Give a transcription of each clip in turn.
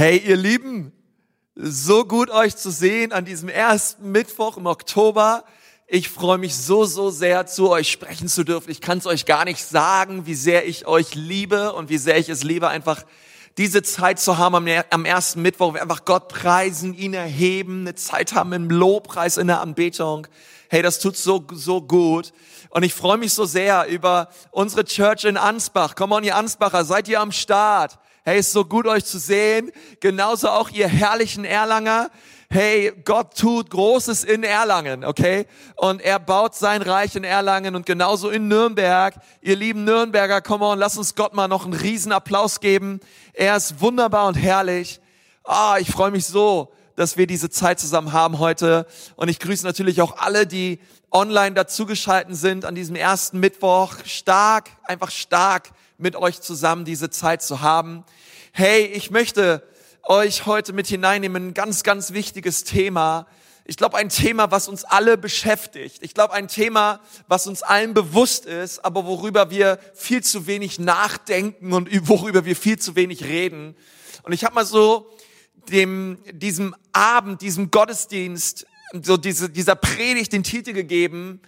Hey, ihr Lieben, so gut euch zu sehen an diesem ersten Mittwoch im Oktober. Ich freue mich so, so sehr, zu euch sprechen zu dürfen. Ich kann es euch gar nicht sagen, wie sehr ich euch liebe und wie sehr ich es liebe, einfach diese Zeit zu haben am, am ersten Mittwoch, einfach Gott preisen, ihn erheben, eine Zeit haben im Lobpreis, in der Anbetung. Hey, das tut so, so gut. Und ich freue mich so sehr über unsere Church in Ansbach. Komm on, ihr Ansbacher, seid ihr am Start? Hey, ist so gut euch zu sehen. Genauso auch ihr herrlichen Erlanger. Hey, Gott tut Großes in Erlangen, okay? Und er baut sein Reich in Erlangen und genauso in Nürnberg. Ihr lieben Nürnberger, come on, lass uns Gott mal noch einen riesen Applaus geben. Er ist wunderbar und herrlich. Ah, ich freue mich so, dass wir diese Zeit zusammen haben heute. Und ich grüße natürlich auch alle, die online dazugeschalten sind an diesem ersten Mittwoch. Stark, einfach stark mit euch zusammen diese Zeit zu haben. Hey, ich möchte euch heute mit hineinnehmen, ein ganz, ganz wichtiges Thema. Ich glaube, ein Thema, was uns alle beschäftigt. Ich glaube, ein Thema, was uns allen bewusst ist, aber worüber wir viel zu wenig nachdenken und worüber wir viel zu wenig reden. Und ich habe mal so dem, diesem Abend, diesem Gottesdienst, so diese, dieser Predigt den Titel gegeben,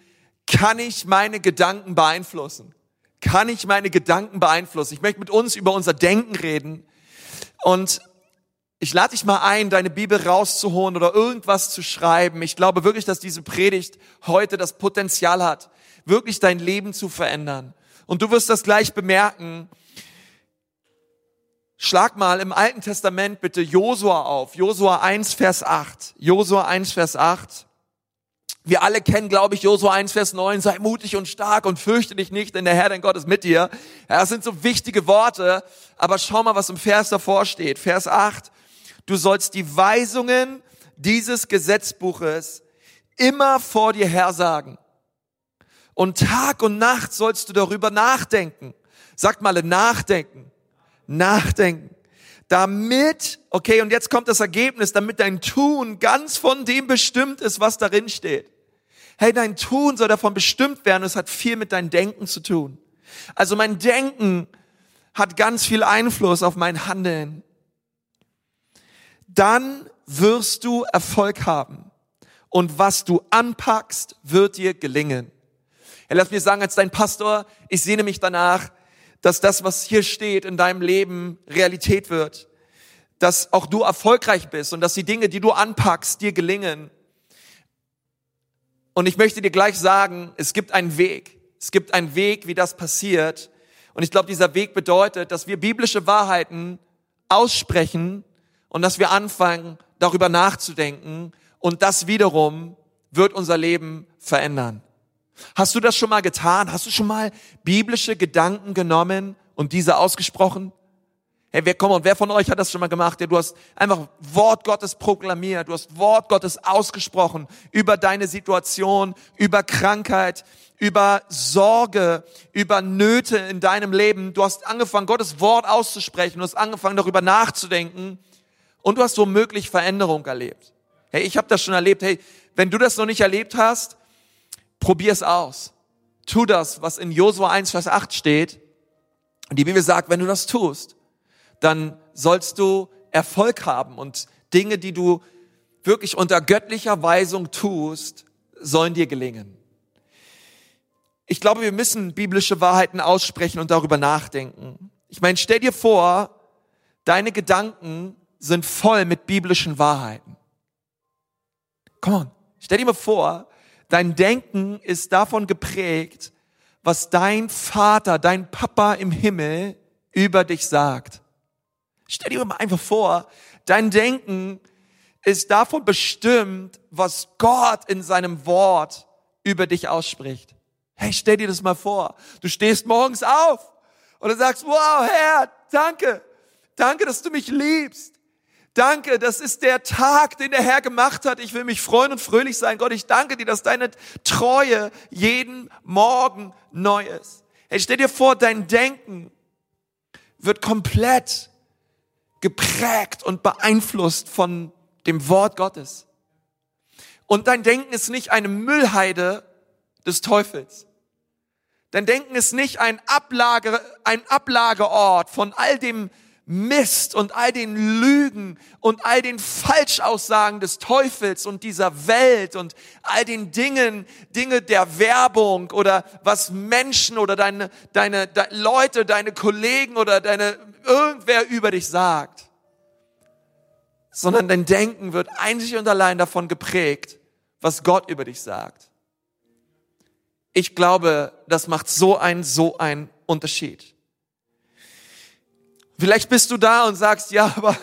kann ich meine Gedanken beeinflussen? Kann ich meine Gedanken beeinflussen? Ich möchte mit uns über unser Denken reden. Und ich lade dich mal ein, deine Bibel rauszuholen oder irgendwas zu schreiben. Ich glaube wirklich, dass diese Predigt heute das Potenzial hat, wirklich dein Leben zu verändern. Und du wirst das gleich bemerken, Schlag mal im Alten Testament bitte Josua auf. Josua 1, Vers 8. Josua 1, Vers 8. Wir alle kennen, glaube ich, Josua 1, Vers 9. Sei mutig und stark und fürchte dich nicht, denn der Herr, dein Gott, ist mit dir. Ja, das sind so wichtige Worte. Aber schau mal, was im Vers davor steht. Vers 8. Du sollst die Weisungen dieses Gesetzbuches immer vor dir her sagen. Und Tag und Nacht sollst du darüber nachdenken. Sagt mal, nachdenken nachdenken. Damit, okay, und jetzt kommt das Ergebnis, damit dein Tun ganz von dem bestimmt ist, was darin steht. Hey, dein Tun soll davon bestimmt werden, es hat viel mit deinem Denken zu tun. Also mein Denken hat ganz viel Einfluss auf mein Handeln. Dann wirst du Erfolg haben. Und was du anpackst, wird dir gelingen. Ja, lass mir sagen, als dein Pastor, ich sehne mich danach, dass das, was hier steht in deinem Leben, Realität wird. Dass auch du erfolgreich bist und dass die Dinge, die du anpackst, dir gelingen. Und ich möchte dir gleich sagen, es gibt einen Weg. Es gibt einen Weg, wie das passiert. Und ich glaube, dieser Weg bedeutet, dass wir biblische Wahrheiten aussprechen und dass wir anfangen, darüber nachzudenken. Und das wiederum wird unser Leben verändern. Hast du das schon mal getan? Hast du schon mal biblische Gedanken genommen und diese ausgesprochen? Hey, wer, komm, und wer von euch hat das schon mal gemacht? Ja, du hast einfach Wort Gottes proklamiert, du hast Wort Gottes ausgesprochen über deine Situation, über Krankheit, über Sorge, über Nöte in deinem Leben. Du hast angefangen, Gottes Wort auszusprechen, du hast angefangen, darüber nachzudenken und du hast womöglich Veränderung erlebt. Hey, ich habe das schon erlebt. Hey, wenn du das noch nicht erlebt hast, Probier es aus. Tu das, was in Josua 1, Vers 8 steht. Und die Bibel sagt, wenn du das tust, dann sollst du Erfolg haben und Dinge, die du wirklich unter göttlicher Weisung tust, sollen dir gelingen. Ich glaube, wir müssen biblische Wahrheiten aussprechen und darüber nachdenken. Ich meine, stell dir vor, deine Gedanken sind voll mit biblischen Wahrheiten. Come on, stell dir mal vor, Dein Denken ist davon geprägt, was dein Vater, dein Papa im Himmel über dich sagt. Stell dir mal einfach vor, dein Denken ist davon bestimmt, was Gott in seinem Wort über dich ausspricht. Hey, stell dir das mal vor. Du stehst morgens auf und du sagst, wow, Herr, danke. Danke, dass du mich liebst. Danke, das ist der Tag, den der Herr gemacht hat. Ich will mich freuen und fröhlich sein. Gott, ich danke dir, dass deine Treue jeden Morgen neu ist. Hey, stell dir vor, dein Denken wird komplett geprägt und beeinflusst von dem Wort Gottes. Und dein Denken ist nicht eine Müllheide des Teufels. Dein Denken ist nicht ein, Ablage, ein Ablageort von all dem Mist und all den Lügen und all den Falschaussagen des Teufels und dieser Welt und all den Dingen, Dinge der Werbung oder was Menschen oder deine, deine, deine Leute, deine Kollegen oder deine, irgendwer über dich sagt. Sondern dein Denken wird einzig und allein davon geprägt, was Gott über dich sagt. Ich glaube, das macht so einen, so einen Unterschied. Vielleicht bist du da und sagst, ja, aber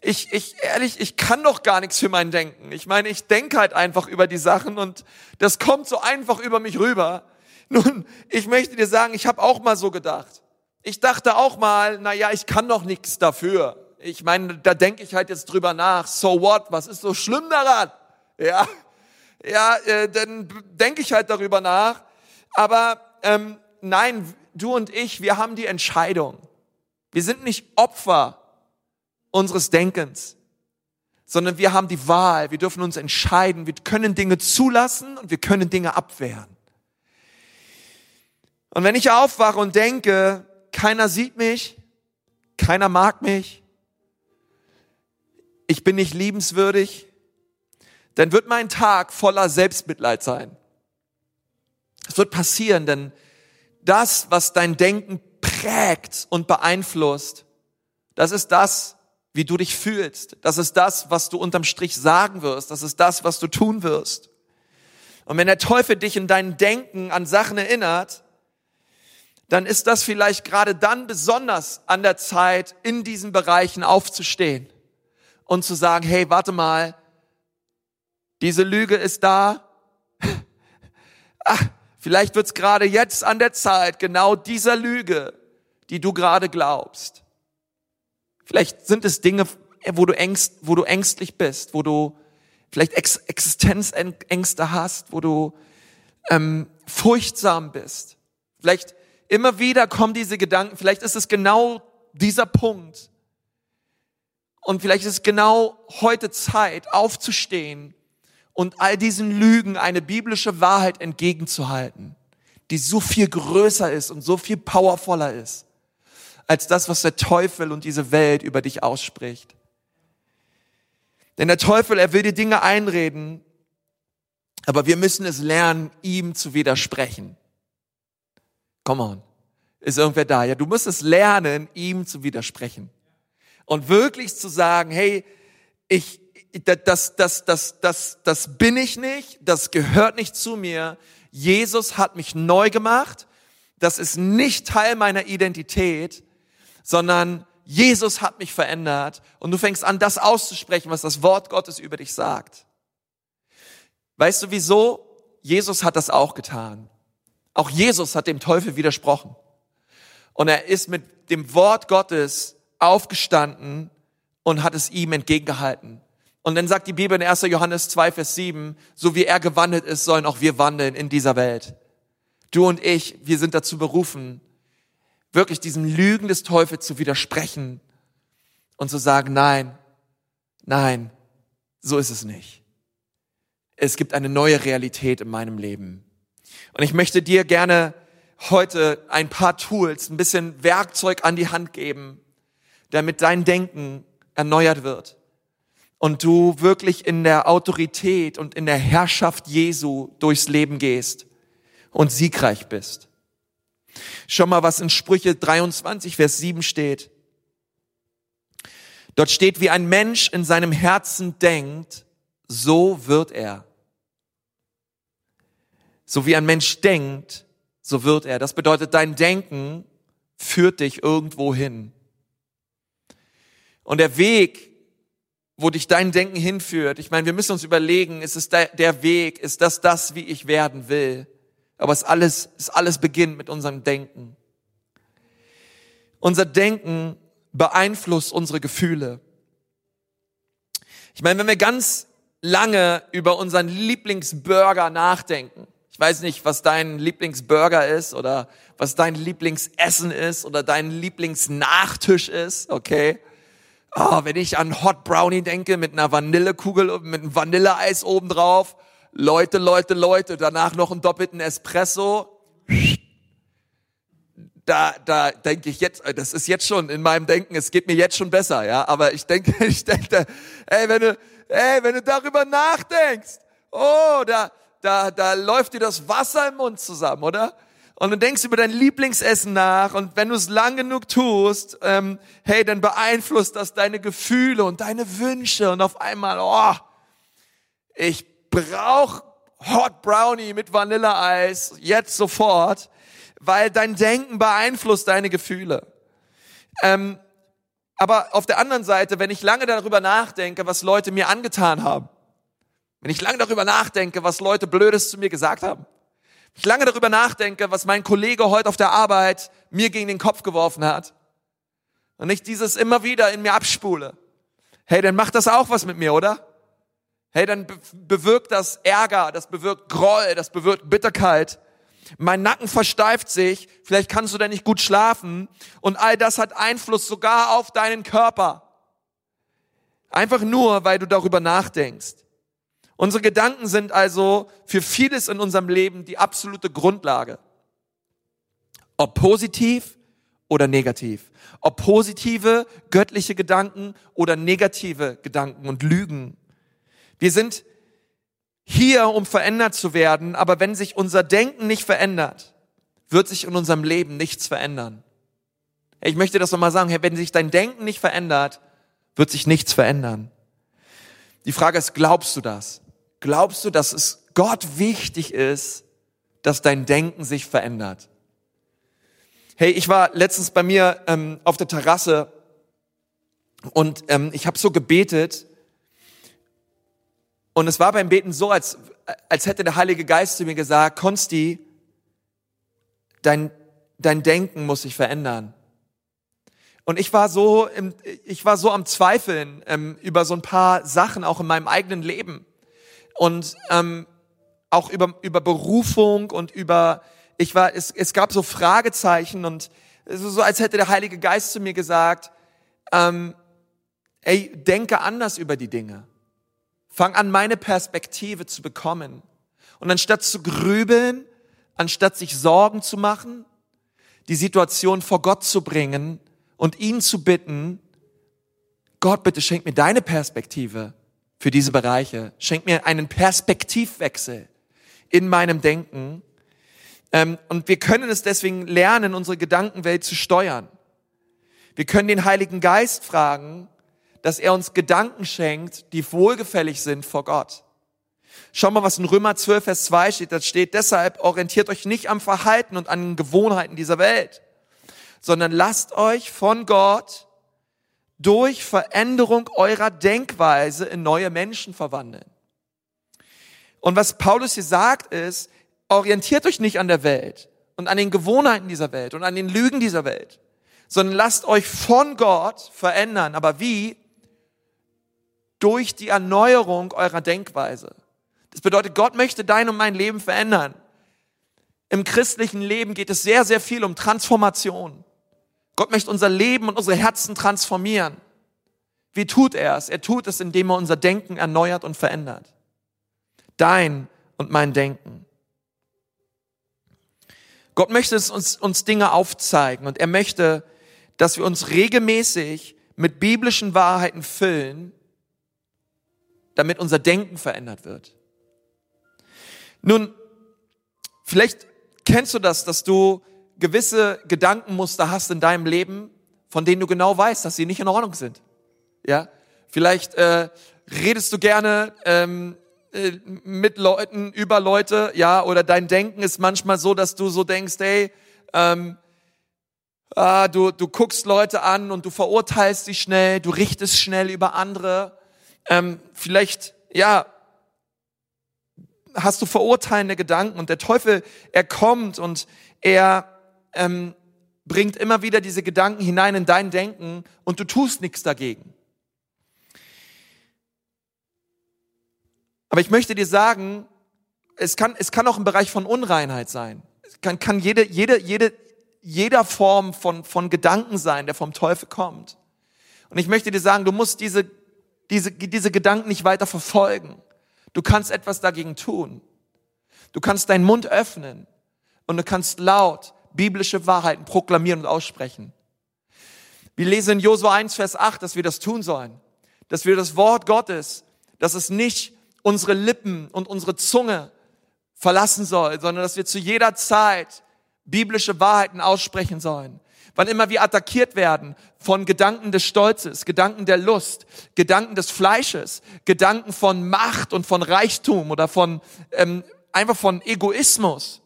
ich, ich, ehrlich, ich kann doch gar nichts für mein Denken. Ich meine, ich denke halt einfach über die Sachen und das kommt so einfach über mich rüber. Nun, ich möchte dir sagen, ich habe auch mal so gedacht. Ich dachte auch mal, na ja, ich kann doch nichts dafür. Ich meine, da denke ich halt jetzt drüber nach. So what? Was ist so schlimm daran? Ja, ja, äh, dann denke ich halt darüber nach. Aber ähm, nein, du und ich, wir haben die Entscheidung. Wir sind nicht Opfer unseres Denkens, sondern wir haben die Wahl. Wir dürfen uns entscheiden. Wir können Dinge zulassen und wir können Dinge abwehren. Und wenn ich aufwache und denke, keiner sieht mich, keiner mag mich, ich bin nicht liebenswürdig, dann wird mein Tag voller Selbstmitleid sein. Es wird passieren, denn das, was dein Denken prägt und beeinflusst. Das ist das, wie du dich fühlst. Das ist das, was du unterm Strich sagen wirst. Das ist das, was du tun wirst. Und wenn der Teufel dich in deinem Denken an Sachen erinnert, dann ist das vielleicht gerade dann besonders an der Zeit, in diesen Bereichen aufzustehen und zu sagen, hey, warte mal, diese Lüge ist da. Ach, vielleicht wird's gerade jetzt an der Zeit, genau dieser Lüge die du gerade glaubst. Vielleicht sind es Dinge, wo du, ängst, wo du ängstlich bist, wo du vielleicht Ex Existenzängste hast, wo du ähm, furchtsam bist. Vielleicht immer wieder kommen diese Gedanken, vielleicht ist es genau dieser Punkt. Und vielleicht ist es genau heute Zeit, aufzustehen und all diesen Lügen eine biblische Wahrheit entgegenzuhalten, die so viel größer ist und so viel powervoller ist als das, was der Teufel und diese Welt über dich ausspricht. Denn der Teufel, er will dir Dinge einreden, aber wir müssen es lernen, ihm zu widersprechen. Come on. Ist irgendwer da? Ja, du musst es lernen, ihm zu widersprechen. Und wirklich zu sagen, hey, ich, das, das, das, das, das bin ich nicht, das gehört nicht zu mir. Jesus hat mich neu gemacht. Das ist nicht Teil meiner Identität sondern Jesus hat mich verändert und du fängst an, das auszusprechen, was das Wort Gottes über dich sagt. Weißt du wieso? Jesus hat das auch getan. Auch Jesus hat dem Teufel widersprochen. Und er ist mit dem Wort Gottes aufgestanden und hat es ihm entgegengehalten. Und dann sagt die Bibel in 1. Johannes 2, Vers 7, so wie er gewandelt ist, sollen auch wir wandeln in dieser Welt. Du und ich, wir sind dazu berufen, wirklich diesem Lügen des Teufels zu widersprechen und zu sagen, nein, nein, so ist es nicht. Es gibt eine neue Realität in meinem Leben. Und ich möchte dir gerne heute ein paar Tools, ein bisschen Werkzeug an die Hand geben, damit dein Denken erneuert wird und du wirklich in der Autorität und in der Herrschaft Jesu durchs Leben gehst und siegreich bist. Schau mal, was in Sprüche 23, Vers 7 steht. Dort steht, wie ein Mensch in seinem Herzen denkt, so wird er. So wie ein Mensch denkt, so wird er. Das bedeutet, dein Denken führt dich irgendwo hin. Und der Weg, wo dich dein Denken hinführt, ich meine, wir müssen uns überlegen, ist es der Weg, ist das das, wie ich werden will? Aber es alles, es alles beginnt mit unserem Denken. Unser Denken beeinflusst unsere Gefühle. Ich meine, wenn wir ganz lange über unseren Lieblingsburger nachdenken, ich weiß nicht, was dein Lieblingsburger ist oder was dein Lieblingsessen ist oder dein Lieblingsnachtisch ist, okay? Oh, wenn ich an Hot Brownie denke mit einer Vanillekugel, mit einem Vanilleeis obendrauf Leute, Leute, Leute, danach noch einen doppelten Espresso. da, da denke ich jetzt, das ist jetzt schon in meinem Denken, es geht mir jetzt schon besser, ja. Aber ich denke, ich denke, ey, wenn du, ey, wenn du darüber nachdenkst, oh, da, da, da läuft dir das Wasser im Mund zusammen, oder? Und du denkst über dein Lieblingsessen nach und wenn du es lang genug tust, ähm, hey, dann beeinflusst das deine Gefühle und deine Wünsche und auf einmal, oh, ich brauch Hot Brownie mit Vanilleeis jetzt sofort, weil dein Denken beeinflusst deine Gefühle. Ähm, aber auf der anderen Seite, wenn ich lange darüber nachdenke, was Leute mir angetan haben, wenn ich lange darüber nachdenke, was Leute Blödes zu mir gesagt haben, wenn ich lange darüber nachdenke, was mein Kollege heute auf der Arbeit mir gegen den Kopf geworfen hat, und ich dieses immer wieder in mir abspule, hey, dann macht das auch was mit mir, oder? Hey, dann bewirkt das Ärger, das bewirkt Groll, das bewirkt Bitterkeit. Mein Nacken versteift sich, vielleicht kannst du da nicht gut schlafen und all das hat Einfluss sogar auf deinen Körper. Einfach nur, weil du darüber nachdenkst. Unsere Gedanken sind also für vieles in unserem Leben die absolute Grundlage. Ob positiv oder negativ. Ob positive, göttliche Gedanken oder negative Gedanken und Lügen. Wir sind hier, um verändert zu werden, aber wenn sich unser Denken nicht verändert, wird sich in unserem Leben nichts verändern. Ich möchte das nochmal sagen, wenn sich dein Denken nicht verändert, wird sich nichts verändern. Die Frage ist, glaubst du das? Glaubst du, dass es Gott wichtig ist, dass dein Denken sich verändert? Hey, ich war letztens bei mir ähm, auf der Terrasse und ähm, ich habe so gebetet und es war beim Beten so, als, als hätte der Heilige Geist zu mir gesagt, Konsti, dein, dein Denken muss sich verändern. Und ich war so, im, ich war so am Zweifeln ähm, über so ein paar Sachen auch in meinem eigenen Leben und ähm, auch über, über Berufung und über, ich war, es, es gab so Fragezeichen und es ist so, als hätte der Heilige Geist zu mir gesagt, ähm, ey, denke anders über die Dinge. Fang an, meine Perspektive zu bekommen. Und anstatt zu grübeln, anstatt sich Sorgen zu machen, die Situation vor Gott zu bringen und ihn zu bitten, Gott, bitte schenk mir deine Perspektive für diese Bereiche. Schenk mir einen Perspektivwechsel in meinem Denken. Ähm, und wir können es deswegen lernen, unsere Gedankenwelt zu steuern. Wir können den Heiligen Geist fragen, dass er uns Gedanken schenkt, die wohlgefällig sind vor Gott. Schau mal, was in Römer 12, Vers 2 steht. Das steht, deshalb orientiert euch nicht am Verhalten und an den Gewohnheiten dieser Welt, sondern lasst euch von Gott durch Veränderung eurer Denkweise in neue Menschen verwandeln. Und was Paulus hier sagt ist, orientiert euch nicht an der Welt und an den Gewohnheiten dieser Welt und an den Lügen dieser Welt, sondern lasst euch von Gott verändern. Aber wie? Durch die Erneuerung eurer Denkweise. Das bedeutet, Gott möchte dein und mein Leben verändern. Im christlichen Leben geht es sehr, sehr viel um Transformation. Gott möchte unser Leben und unsere Herzen transformieren. Wie tut er es? Er tut es, indem er unser Denken erneuert und verändert. Dein und mein Denken. Gott möchte uns, uns Dinge aufzeigen und er möchte, dass wir uns regelmäßig mit biblischen Wahrheiten füllen, damit unser Denken verändert wird. Nun, vielleicht kennst du das, dass du gewisse Gedankenmuster hast in deinem Leben, von denen du genau weißt, dass sie nicht in Ordnung sind. Ja, vielleicht äh, redest du gerne ähm, äh, mit Leuten über Leute, ja, oder dein Denken ist manchmal so, dass du so denkst, hey, ähm, ah, du du guckst Leute an und du verurteilst sie schnell, du richtest schnell über andere. Ähm, vielleicht, ja, hast du verurteilende Gedanken und der Teufel, er kommt und er ähm, bringt immer wieder diese Gedanken hinein in dein Denken und du tust nichts dagegen. Aber ich möchte dir sagen, es kann, es kann auch im Bereich von Unreinheit sein. Es kann, kann jede, jede, jede, jeder Form von, von Gedanken sein, der vom Teufel kommt. Und ich möchte dir sagen, du musst diese, diese, diese Gedanken nicht weiter verfolgen. Du kannst etwas dagegen tun. Du kannst deinen Mund öffnen und du kannst laut biblische Wahrheiten proklamieren und aussprechen. Wir lesen in Josua 1, Vers 8, dass wir das tun sollen. Dass wir das Wort Gottes, dass es nicht unsere Lippen und unsere Zunge verlassen soll, sondern dass wir zu jeder Zeit biblische Wahrheiten aussprechen sollen. Wann immer wir attackiert werden von Gedanken des Stolzes, Gedanken der Lust, Gedanken des Fleisches, Gedanken von Macht und von Reichtum oder von ähm, einfach von Egoismus.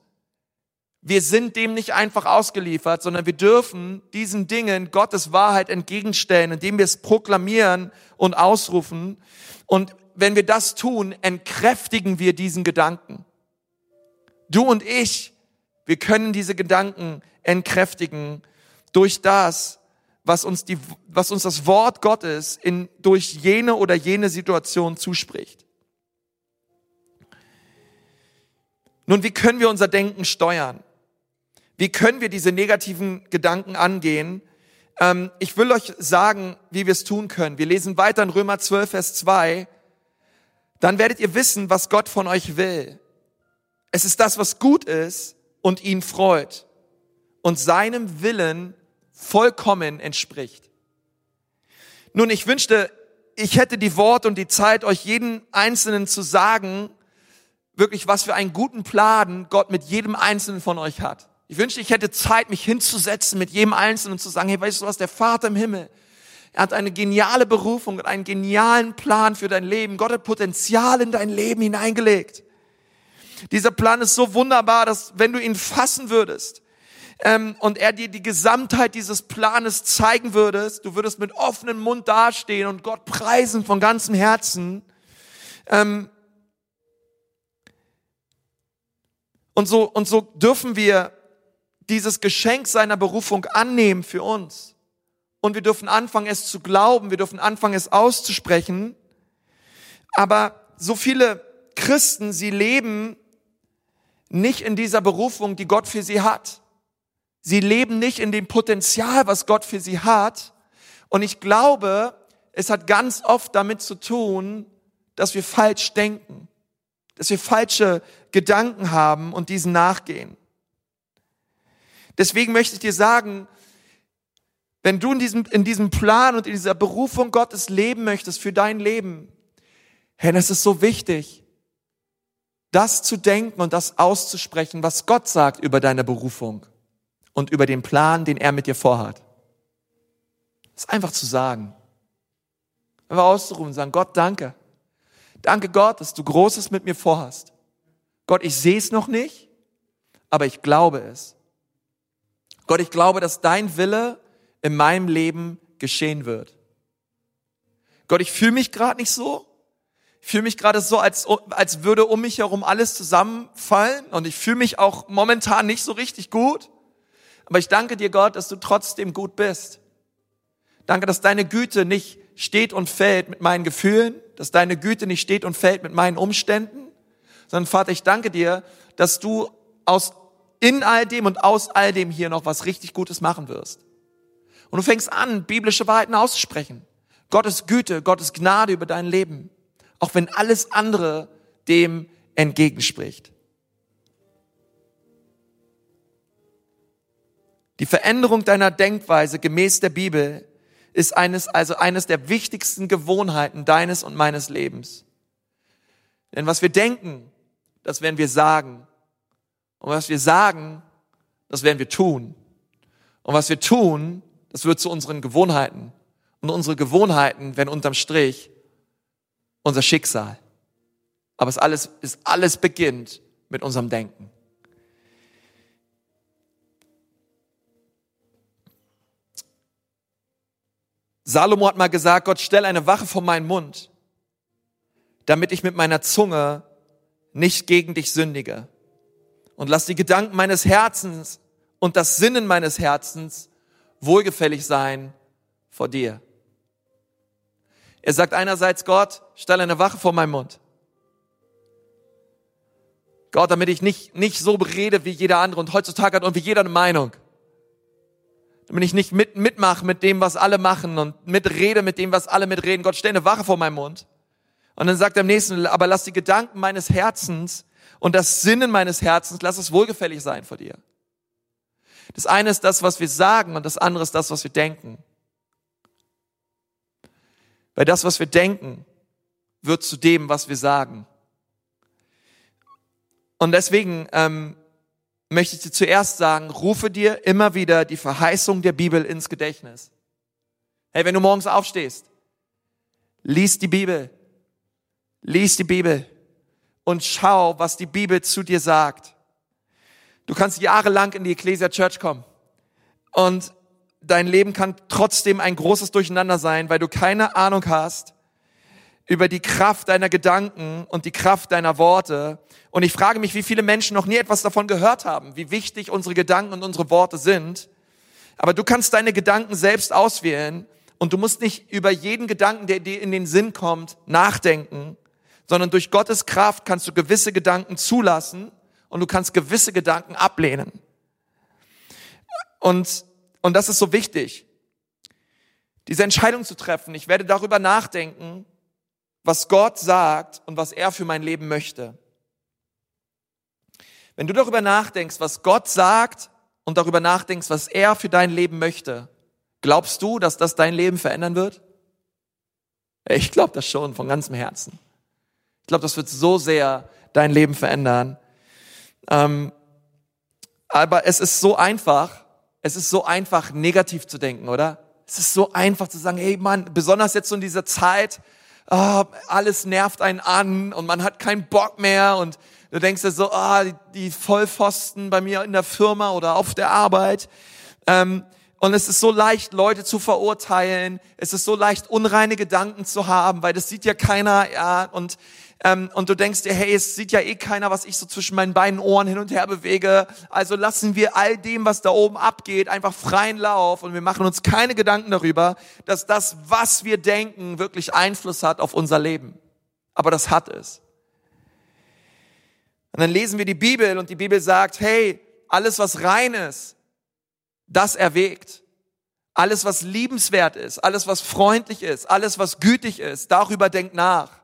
Wir sind dem nicht einfach ausgeliefert, sondern wir dürfen diesen Dingen Gottes Wahrheit entgegenstellen, indem wir es proklamieren und ausrufen. Und wenn wir das tun, entkräftigen wir diesen Gedanken. Du und ich, wir können diese Gedanken entkräftigen durch das, was uns, die, was uns das Wort Gottes in, durch jene oder jene Situation zuspricht. Nun, wie können wir unser Denken steuern? Wie können wir diese negativen Gedanken angehen? Ähm, ich will euch sagen, wie wir es tun können. Wir lesen weiter in Römer 12, Vers 2. Dann werdet ihr wissen, was Gott von euch will. Es ist das, was gut ist und ihn freut und seinem Willen vollkommen entspricht. Nun, ich wünschte, ich hätte die Worte und die Zeit, euch jeden Einzelnen zu sagen, wirklich, was für einen guten Plan Gott mit jedem Einzelnen von euch hat. Ich wünschte, ich hätte Zeit, mich hinzusetzen mit jedem Einzelnen und zu sagen, hey, weißt du was, der Vater im Himmel, er hat eine geniale Berufung und einen genialen Plan für dein Leben. Gott hat Potenzial in dein Leben hineingelegt. Dieser Plan ist so wunderbar, dass wenn du ihn fassen würdest ähm, und er dir die Gesamtheit dieses Planes zeigen würdest, du würdest mit offenem Mund dastehen und Gott preisen von ganzem Herzen. Ähm, und so, und so dürfen wir dieses Geschenk seiner Berufung annehmen für uns. Und wir dürfen anfangen, es zu glauben, wir dürfen anfangen, es auszusprechen. Aber so viele Christen, sie leben nicht in dieser Berufung, die Gott für sie hat. Sie leben nicht in dem Potenzial, was Gott für sie hat. Und ich glaube, es hat ganz oft damit zu tun, dass wir falsch denken, dass wir falsche Gedanken haben und diesen nachgehen. Deswegen möchte ich dir sagen, wenn du in diesem, in diesem Plan und in dieser Berufung Gottes leben möchtest für dein Leben, hey, das ist so wichtig, das zu denken und das auszusprechen, was Gott sagt über deine Berufung und über den Plan, den er mit dir vorhat. Das ist einfach zu sagen. Einfach auszurufen und sagen, Gott, danke. Danke Gott, dass du Großes mit mir vorhast. Gott, ich sehe es noch nicht, aber ich glaube es. Gott, ich glaube, dass dein Wille in meinem Leben geschehen wird. Gott, ich fühle mich gerade nicht so, ich fühle mich gerade so, als, als würde um mich herum alles zusammenfallen und ich fühle mich auch momentan nicht so richtig gut. Aber ich danke dir, Gott, dass du trotzdem gut bist. Danke, dass deine Güte nicht steht und fällt mit meinen Gefühlen, dass deine Güte nicht steht und fällt mit meinen Umständen, sondern Vater, ich danke dir, dass du aus in all dem und aus all dem hier noch was richtig Gutes machen wirst. Und du fängst an, biblische Wahrheiten auszusprechen. Gottes Güte, Gottes Gnade über dein Leben auch wenn alles andere dem entgegenspricht. Die Veränderung deiner Denkweise gemäß der Bibel ist eines, also eines der wichtigsten Gewohnheiten deines und meines Lebens. Denn was wir denken, das werden wir sagen. Und was wir sagen, das werden wir tun. Und was wir tun, das wird zu unseren Gewohnheiten. Und unsere Gewohnheiten werden unterm Strich unser Schicksal. Aber es alles, ist alles beginnt mit unserem Denken. Salomo hat mal gesagt, Gott, stell eine Wache vor meinen Mund, damit ich mit meiner Zunge nicht gegen dich sündige. Und lass die Gedanken meines Herzens und das Sinnen meines Herzens wohlgefällig sein vor dir. Er sagt einerseits, Gott, stell eine Wache vor meinem Mund. Gott, damit ich nicht, nicht so rede wie jeder andere und heutzutage hat irgendwie jeder eine Meinung. Damit ich nicht mit, mitmache mit dem, was alle machen und mitrede mit dem, was alle mitreden. Gott, stell eine Wache vor meinem Mund. Und dann sagt er am nächsten, aber lass die Gedanken meines Herzens und das Sinnen meines Herzens, lass es wohlgefällig sein vor dir. Das eine ist das, was wir sagen und das andere ist das, was wir denken. Weil das, was wir denken, wird zu dem, was wir sagen. Und deswegen ähm, möchte ich dir zuerst sagen, rufe dir immer wieder die Verheißung der Bibel ins Gedächtnis. Hey, wenn du morgens aufstehst, lies die Bibel, lies die Bibel und schau, was die Bibel zu dir sagt. Du kannst jahrelang in die Ecclesia Church kommen und dein Leben kann trotzdem ein großes Durcheinander sein, weil du keine Ahnung hast über die Kraft deiner Gedanken und die Kraft deiner Worte. Und ich frage mich, wie viele Menschen noch nie etwas davon gehört haben, wie wichtig unsere Gedanken und unsere Worte sind. Aber du kannst deine Gedanken selbst auswählen und du musst nicht über jeden Gedanken, der dir in den Sinn kommt, nachdenken, sondern durch Gottes Kraft kannst du gewisse Gedanken zulassen und du kannst gewisse Gedanken ablehnen. Und, und das ist so wichtig, diese Entscheidung zu treffen. Ich werde darüber nachdenken, was Gott sagt und was er für mein Leben möchte. Wenn du darüber nachdenkst, was Gott sagt und darüber nachdenkst, was er für dein Leben möchte, glaubst du, dass das dein Leben verändern wird? Ich glaube das schon von ganzem Herzen. Ich glaube, das wird so sehr dein Leben verändern. Ähm, aber es ist so einfach, es ist so einfach, negativ zu denken, oder? Es ist so einfach zu sagen, hey Mann, besonders jetzt so in dieser Zeit, oh, alles nervt einen an und man hat keinen Bock mehr und du denkst dir so, ah, oh, die Vollpfosten bei mir in der Firma oder auf der Arbeit. Ähm, und es ist so leicht, Leute zu verurteilen. Es ist so leicht, unreine Gedanken zu haben, weil das sieht ja keiner, ja. Und ähm, und du denkst dir, hey, es sieht ja eh keiner, was ich so zwischen meinen beiden Ohren hin und her bewege. Also lassen wir all dem, was da oben abgeht, einfach freien Lauf und wir machen uns keine Gedanken darüber, dass das, was wir denken, wirklich Einfluss hat auf unser Leben. Aber das hat es. Und dann lesen wir die Bibel und die Bibel sagt, hey, alles was rein ist, das erwägt. Alles was liebenswert ist, alles was freundlich ist, alles was gütig ist, darüber denkt nach.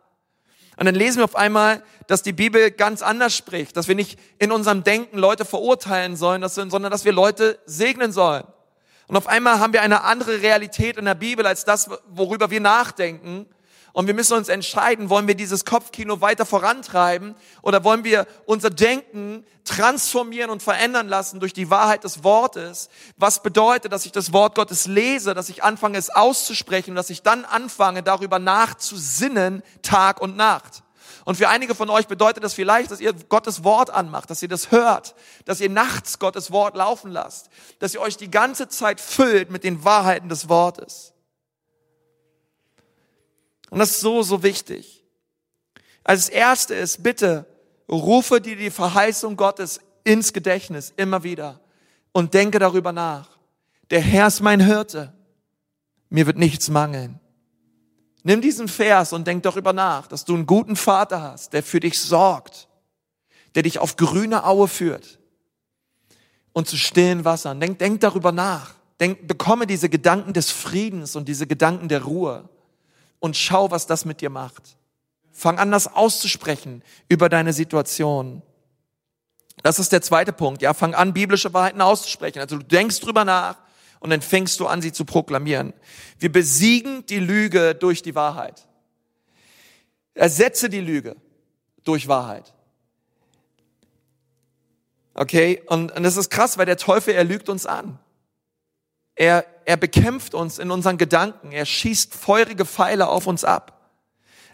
Und dann lesen wir auf einmal, dass die Bibel ganz anders spricht, dass wir nicht in unserem Denken Leute verurteilen sollen, sondern dass wir Leute segnen sollen. Und auf einmal haben wir eine andere Realität in der Bibel als das, worüber wir nachdenken. Und wir müssen uns entscheiden, wollen wir dieses Kopfkino weiter vorantreiben oder wollen wir unser Denken transformieren und verändern lassen durch die Wahrheit des Wortes. Was bedeutet, dass ich das Wort Gottes lese, dass ich anfange es auszusprechen, dass ich dann anfange darüber nachzusinnen Tag und Nacht. Und für einige von euch bedeutet das vielleicht, dass ihr Gottes Wort anmacht, dass ihr das hört, dass ihr nachts Gottes Wort laufen lasst, dass ihr euch die ganze Zeit füllt mit den Wahrheiten des Wortes. Und das ist so, so wichtig. Als erste ist, bitte rufe dir die Verheißung Gottes ins Gedächtnis immer wieder und denke darüber nach. Der Herr ist mein Hirte. Mir wird nichts mangeln. Nimm diesen Vers und denk darüber nach, dass du einen guten Vater hast, der für dich sorgt, der dich auf grüne Aue führt und zu stillen Wassern. Denk, denk darüber nach. Denk, bekomme diese Gedanken des Friedens und diese Gedanken der Ruhe und schau, was das mit dir macht. Fang an, das auszusprechen über deine Situation. Das ist der zweite Punkt. Ja, fang an, biblische Wahrheiten auszusprechen. Also du denkst drüber nach und dann fängst du an, sie zu proklamieren. Wir besiegen die Lüge durch die Wahrheit. Ersetze die Lüge durch Wahrheit. Okay? Und, und das ist krass, weil der Teufel, er lügt uns an. Er, er bekämpft uns in unseren Gedanken. Er schießt feurige Pfeile auf uns ab.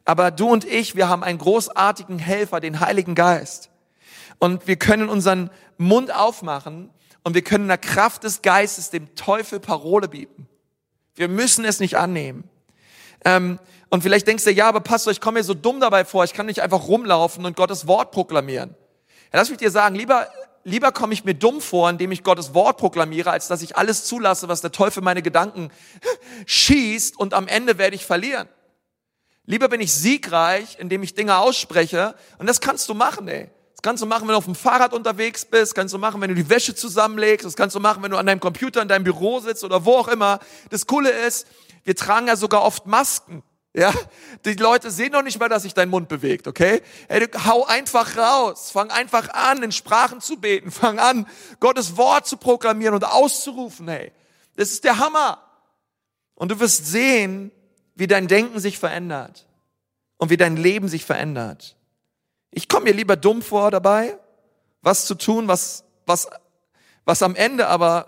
Aber du und ich, wir haben einen großartigen Helfer, den Heiligen Geist. Und wir können unseren Mund aufmachen und wir können in der Kraft des Geistes dem Teufel Parole bieten. Wir müssen es nicht annehmen. Ähm, und vielleicht denkst du, ja, aber Pastor, ich komme mir so dumm dabei vor, ich kann nicht einfach rumlaufen und Gottes Wort proklamieren. Ja, lass mich dir sagen, lieber lieber komme ich mir dumm vor, indem ich Gottes Wort proklamiere, als dass ich alles zulasse, was der Teufel meine Gedanken schießt und am Ende werde ich verlieren. Lieber bin ich siegreich, indem ich Dinge ausspreche und das kannst du machen, ey. Das kannst du machen, wenn du auf dem Fahrrad unterwegs bist, kannst du machen, wenn du die Wäsche zusammenlegst, das kannst du machen, wenn du an deinem Computer in deinem Büro sitzt oder wo auch immer. Das Coole ist, wir tragen ja sogar oft Masken. Ja, die Leute sehen noch nicht mal, dass sich dein Mund bewegt, okay? Hey, du, hau einfach raus, fang einfach an, in Sprachen zu beten, fang an, Gottes Wort zu proklamieren und auszurufen, hey. Das ist der Hammer. Und du wirst sehen, wie dein Denken sich verändert und wie dein Leben sich verändert. Ich komme mir lieber dumm vor dabei, was zu tun, was, was, was am Ende aber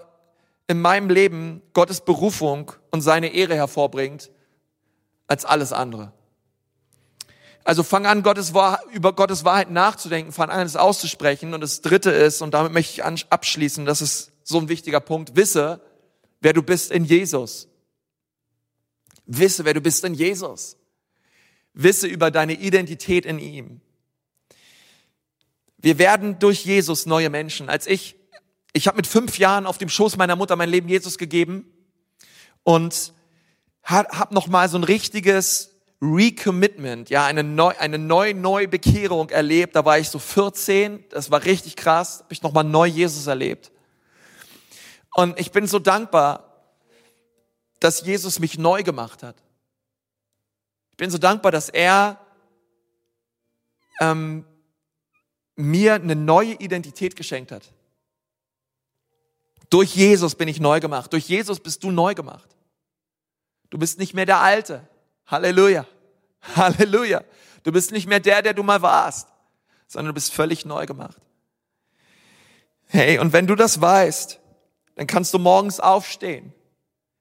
in meinem Leben Gottes Berufung und seine Ehre hervorbringt, als alles andere. Also fang an, Gottes über Gottes Wahrheit nachzudenken, fang an, es auszusprechen. Und das Dritte ist, und damit möchte ich abschließen, das ist so ein wichtiger Punkt, wisse, wer du bist in Jesus. Wisse, wer du bist in Jesus. Wisse über deine Identität in ihm. Wir werden durch Jesus neue Menschen. Als ich, ich habe mit fünf Jahren auf dem Schoß meiner Mutter mein Leben Jesus gegeben und habe noch mal so ein richtiges Recommitment, ja, eine neu, eine neue Neubekehrung erlebt. Da war ich so 14, das war richtig krass, habe ich noch mal neu Jesus erlebt. Und ich bin so dankbar, dass Jesus mich neu gemacht hat. Ich bin so dankbar, dass er ähm, mir eine neue Identität geschenkt hat. Durch Jesus bin ich neu gemacht. Durch Jesus bist du neu gemacht. Du bist nicht mehr der Alte. Halleluja. Halleluja. Du bist nicht mehr der, der du mal warst, sondern du bist völlig neu gemacht. Hey, und wenn du das weißt, dann kannst du morgens aufstehen.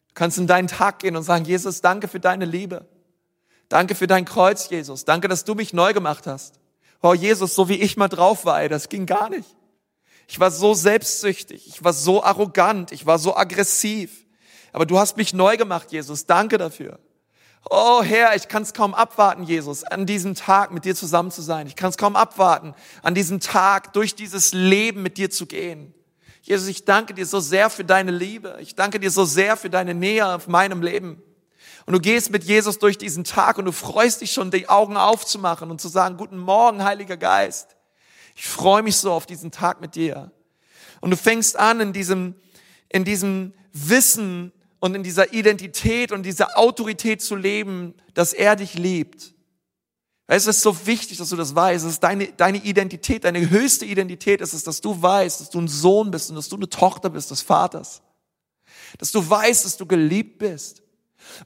Du kannst in deinen Tag gehen und sagen, Jesus, danke für deine Liebe. Danke für dein Kreuz, Jesus. Danke, dass du mich neu gemacht hast. Oh, Jesus, so wie ich mal drauf war, ey, das ging gar nicht. Ich war so selbstsüchtig. Ich war so arrogant. Ich war so aggressiv. Aber du hast mich neu gemacht, Jesus. Danke dafür. Oh Herr, ich kann es kaum abwarten, Jesus, an diesem Tag mit dir zusammen zu sein. Ich kann es kaum abwarten, an diesem Tag durch dieses Leben mit dir zu gehen. Jesus, ich danke dir so sehr für deine Liebe. Ich danke dir so sehr für deine Nähe auf meinem Leben. Und du gehst mit Jesus durch diesen Tag und du freust dich schon, die Augen aufzumachen und zu sagen, guten Morgen, Heiliger Geist. Ich freue mich so auf diesen Tag mit dir. Und du fängst an in diesem, in diesem Wissen, und in dieser Identität und dieser Autorität zu leben, dass er dich liebt. Es ist so wichtig, dass du das weißt. Es ist deine, deine Identität, deine höchste Identität ist es, dass du weißt, dass du ein Sohn bist und dass du eine Tochter bist des Vaters. Dass du weißt, dass du geliebt bist.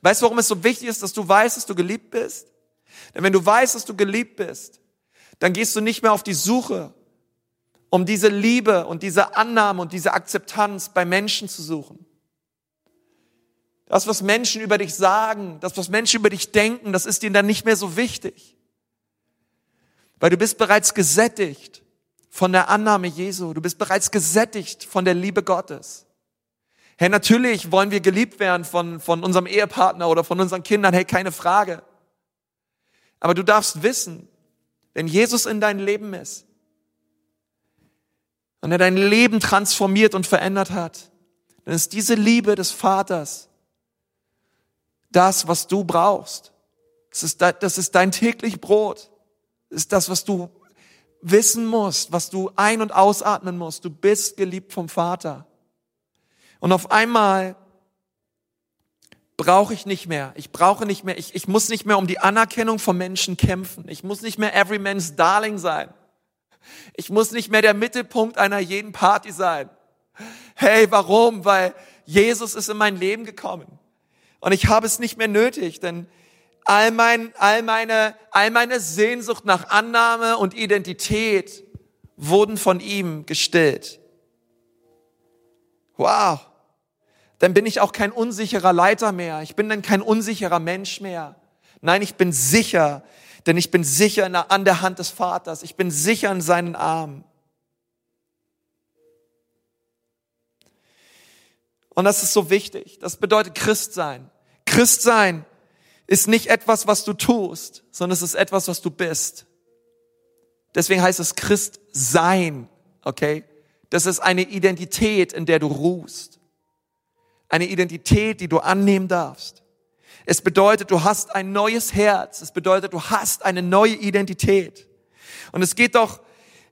Weißt du, warum es so wichtig ist, dass du weißt, dass du geliebt bist? Denn wenn du weißt, dass du geliebt bist, dann gehst du nicht mehr auf die Suche, um diese Liebe und diese Annahme und diese Akzeptanz bei Menschen zu suchen. Das, was Menschen über dich sagen, das, was Menschen über dich denken, das ist ihnen dann nicht mehr so wichtig. Weil du bist bereits gesättigt von der Annahme Jesu. Du bist bereits gesättigt von der Liebe Gottes. Hey, natürlich wollen wir geliebt werden von, von unserem Ehepartner oder von unseren Kindern. Hey, keine Frage. Aber du darfst wissen, wenn Jesus in dein Leben ist und er dein Leben transformiert und verändert hat, dann ist diese Liebe des Vaters das, was du brauchst. Das ist, das ist dein täglich Brot. Das ist das, was du wissen musst, was du ein- und ausatmen musst. Du bist geliebt vom Vater. Und auf einmal brauche ich nicht mehr. Ich brauche nicht mehr. Ich, ich muss nicht mehr um die Anerkennung von Menschen kämpfen. Ich muss nicht mehr every man's darling sein. Ich muss nicht mehr der Mittelpunkt einer jeden Party sein. Hey, warum? Weil Jesus ist in mein Leben gekommen. Und ich habe es nicht mehr nötig, denn all, mein, all, meine, all meine Sehnsucht nach Annahme und Identität wurden von ihm gestillt. Wow. Dann bin ich auch kein unsicherer Leiter mehr. Ich bin dann kein unsicherer Mensch mehr. Nein, ich bin sicher, denn ich bin sicher an der Hand des Vaters. Ich bin sicher in seinen Armen. Und das ist so wichtig. Das bedeutet Christsein. Christsein ist nicht etwas, was du tust, sondern es ist etwas, was du bist. Deswegen heißt es Christsein, okay? Das ist eine Identität, in der du ruhst. Eine Identität, die du annehmen darfst. Es bedeutet, du hast ein neues Herz. Es bedeutet, du hast eine neue Identität. Und es geht doch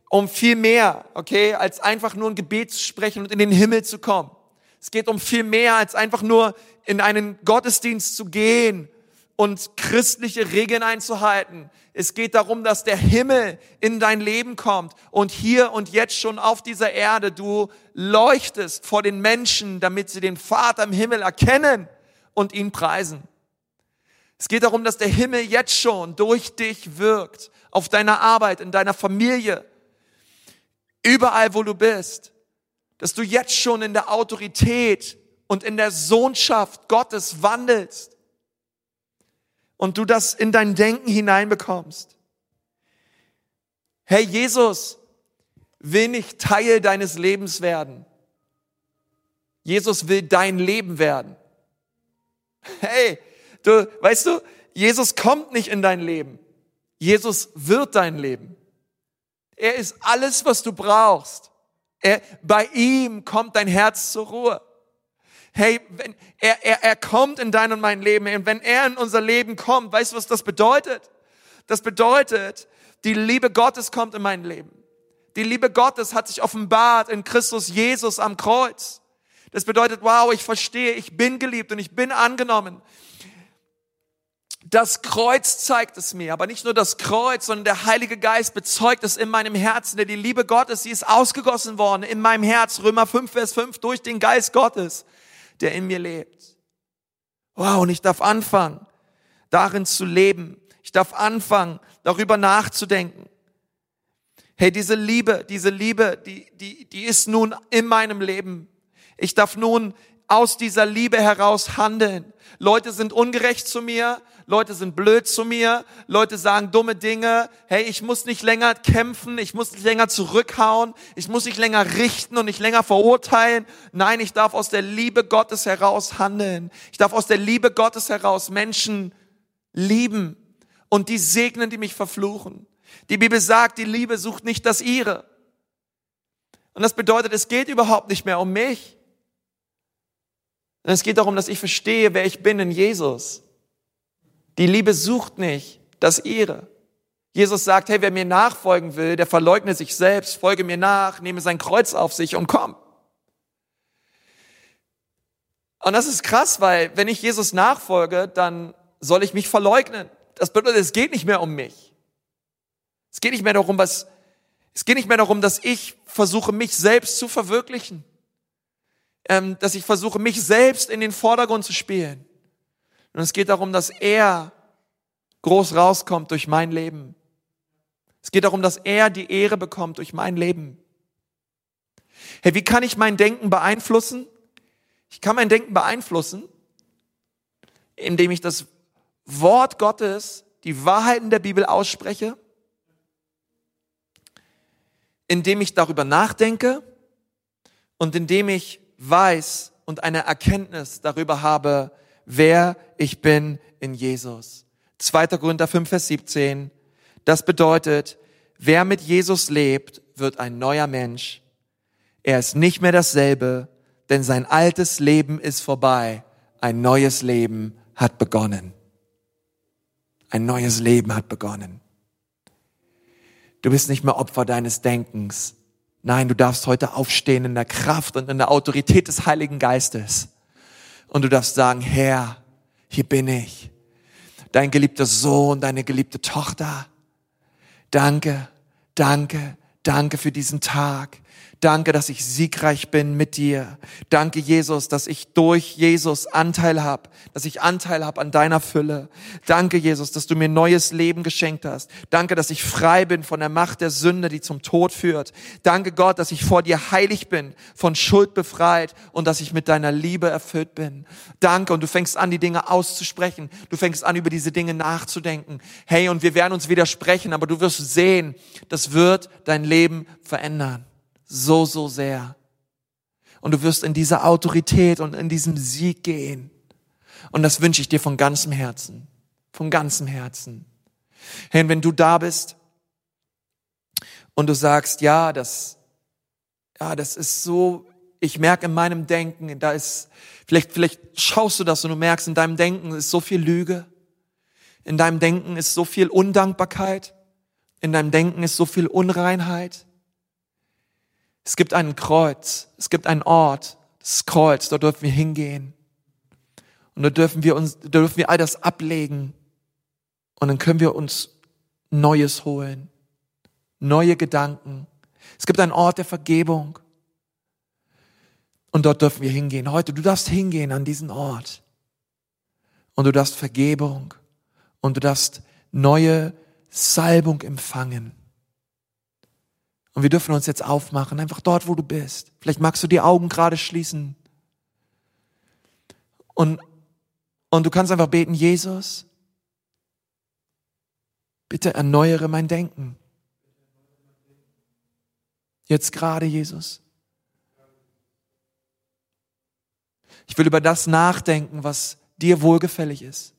um viel mehr, okay, als einfach nur ein Gebet zu sprechen und in den Himmel zu kommen. Es geht um viel mehr als einfach nur in einen Gottesdienst zu gehen und christliche Regeln einzuhalten. Es geht darum, dass der Himmel in dein Leben kommt und hier und jetzt schon auf dieser Erde du leuchtest vor den Menschen, damit sie den Vater im Himmel erkennen und ihn preisen. Es geht darum, dass der Himmel jetzt schon durch dich wirkt, auf deiner Arbeit, in deiner Familie, überall, wo du bist, dass du jetzt schon in der Autorität und in der Sohnschaft Gottes wandelst und du das in dein Denken hineinbekommst. Hey, Jesus will nicht Teil deines Lebens werden. Jesus will dein Leben werden. Hey, du, weißt du, Jesus kommt nicht in dein Leben. Jesus wird dein Leben. Er ist alles, was du brauchst. Er, bei ihm kommt dein Herz zur Ruhe. Hey, wenn, er, er, er kommt in dein und mein Leben. Und wenn er in unser Leben kommt, weißt du, was das bedeutet? Das bedeutet, die Liebe Gottes kommt in mein Leben. Die Liebe Gottes hat sich offenbart in Christus Jesus am Kreuz. Das bedeutet, wow, ich verstehe, ich bin geliebt und ich bin angenommen. Das Kreuz zeigt es mir, aber nicht nur das Kreuz, sondern der Heilige Geist bezeugt es in meinem Herzen, denn die Liebe Gottes, sie ist ausgegossen worden in meinem Herz, Römer 5, Vers 5, durch den Geist Gottes, der in mir lebt. Wow, und ich darf anfangen, darin zu leben. Ich darf anfangen, darüber nachzudenken. Hey, diese Liebe, diese Liebe, die, die, die ist nun in meinem Leben. Ich darf nun aus dieser Liebe heraus handeln. Leute sind ungerecht zu mir, Leute sind blöd zu mir, Leute sagen dumme Dinge. Hey, ich muss nicht länger kämpfen, ich muss nicht länger zurückhauen, ich muss nicht länger richten und nicht länger verurteilen. Nein, ich darf aus der Liebe Gottes heraus handeln. Ich darf aus der Liebe Gottes heraus Menschen lieben und die segnen, die mich verfluchen. Die Bibel sagt, die Liebe sucht nicht das ihre. Und das bedeutet, es geht überhaupt nicht mehr um mich. Es geht darum, dass ich verstehe, wer ich bin in Jesus. Die Liebe sucht nicht das ihre. Jesus sagt, hey, wer mir nachfolgen will, der verleugne sich selbst, folge mir nach, nehme sein Kreuz auf sich und komm. Und das ist krass, weil wenn ich Jesus nachfolge, dann soll ich mich verleugnen. Das bedeutet, es geht nicht mehr um mich. Es geht nicht mehr darum, was, es geht nicht mehr darum, dass ich versuche, mich selbst zu verwirklichen. Ähm, dass ich versuche, mich selbst in den Vordergrund zu spielen. Und es geht darum, dass er groß rauskommt durch mein Leben. Es geht darum, dass er die Ehre bekommt durch mein Leben. Hey, wie kann ich mein Denken beeinflussen? Ich kann mein Denken beeinflussen, indem ich das Wort Gottes, die Wahrheiten der Bibel ausspreche, indem ich darüber nachdenke und indem ich weiß und eine Erkenntnis darüber habe, wer ich bin in Jesus. 2. Korinther 5, Vers 17. Das bedeutet, wer mit Jesus lebt, wird ein neuer Mensch. Er ist nicht mehr dasselbe, denn sein altes Leben ist vorbei. Ein neues Leben hat begonnen. Ein neues Leben hat begonnen. Du bist nicht mehr Opfer deines Denkens. Nein, du darfst heute aufstehen in der Kraft und in der Autorität des Heiligen Geistes. Und du darfst sagen, Herr, hier bin ich. Dein geliebter Sohn, deine geliebte Tochter. Danke, danke, danke für diesen Tag. Danke, dass ich siegreich bin mit dir. Danke, Jesus, dass ich durch Jesus Anteil habe, dass ich Anteil habe an deiner Fülle. Danke, Jesus, dass du mir neues Leben geschenkt hast. Danke, dass ich frei bin von der Macht der Sünde, die zum Tod führt. Danke, Gott, dass ich vor dir heilig bin, von Schuld befreit und dass ich mit deiner Liebe erfüllt bin. Danke, und du fängst an, die Dinge auszusprechen. Du fängst an, über diese Dinge nachzudenken. Hey, und wir werden uns widersprechen, aber du wirst sehen, das wird dein Leben verändern so, so sehr. Und du wirst in diese Autorität und in diesem Sieg gehen. Und das wünsche ich dir von ganzem Herzen. Von ganzem Herzen. Hey, wenn du da bist und du sagst, ja, das, ja, das ist so, ich merke in meinem Denken, da ist, vielleicht, vielleicht schaust du das und du merkst, in deinem Denken ist so viel Lüge. In deinem Denken ist so viel Undankbarkeit. In deinem Denken ist so viel Unreinheit. Es gibt ein Kreuz, es gibt einen Ort, das Kreuz, dort dürfen wir hingehen. Und da dürfen wir uns, da dürfen wir all das ablegen. Und dann können wir uns Neues holen, neue Gedanken. Es gibt einen Ort der Vergebung. Und dort dürfen wir hingehen. Heute, du darfst hingehen an diesen Ort. Und du darfst Vergebung und du darfst neue Salbung empfangen. Und wir dürfen uns jetzt aufmachen, einfach dort, wo du bist. Vielleicht magst du die Augen gerade schließen. Und, und du kannst einfach beten, Jesus, bitte erneuere mein Denken. Jetzt gerade, Jesus. Ich will über das nachdenken, was dir wohlgefällig ist.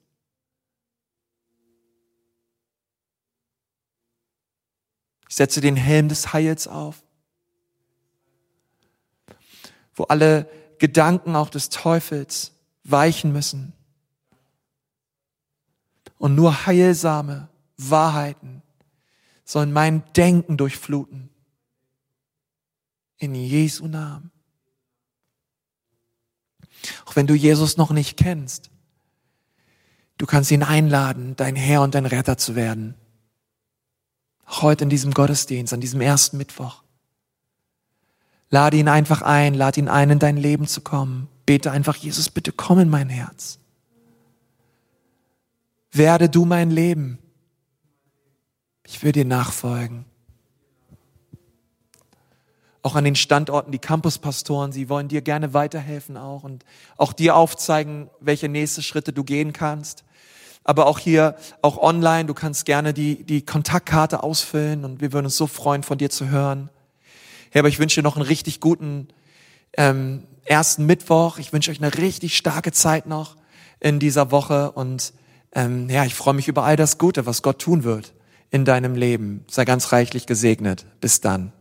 Ich setze den Helm des Heils auf, wo alle Gedanken auch des Teufels weichen müssen. Und nur heilsame Wahrheiten sollen mein Denken durchfluten. In Jesu Namen. Auch wenn du Jesus noch nicht kennst, du kannst ihn einladen, dein Herr und dein Retter zu werden. Auch heute in diesem Gottesdienst, an diesem ersten Mittwoch. Lade ihn einfach ein, lade ihn ein, in dein Leben zu kommen. Bete einfach, Jesus, bitte komm in mein Herz. Werde du mein Leben. Ich will dir nachfolgen auch an den Standorten, die Campuspastoren, sie wollen dir gerne weiterhelfen auch und auch dir aufzeigen, welche nächste Schritte du gehen kannst. Aber auch hier, auch online, du kannst gerne die, die Kontaktkarte ausfüllen und wir würden uns so freuen, von dir zu hören. Herr, aber ich wünsche dir noch einen richtig guten ähm, ersten Mittwoch. Ich wünsche euch eine richtig starke Zeit noch in dieser Woche und ähm, ja, ich freue mich über all das Gute, was Gott tun wird in deinem Leben. Sei ganz reichlich gesegnet. Bis dann.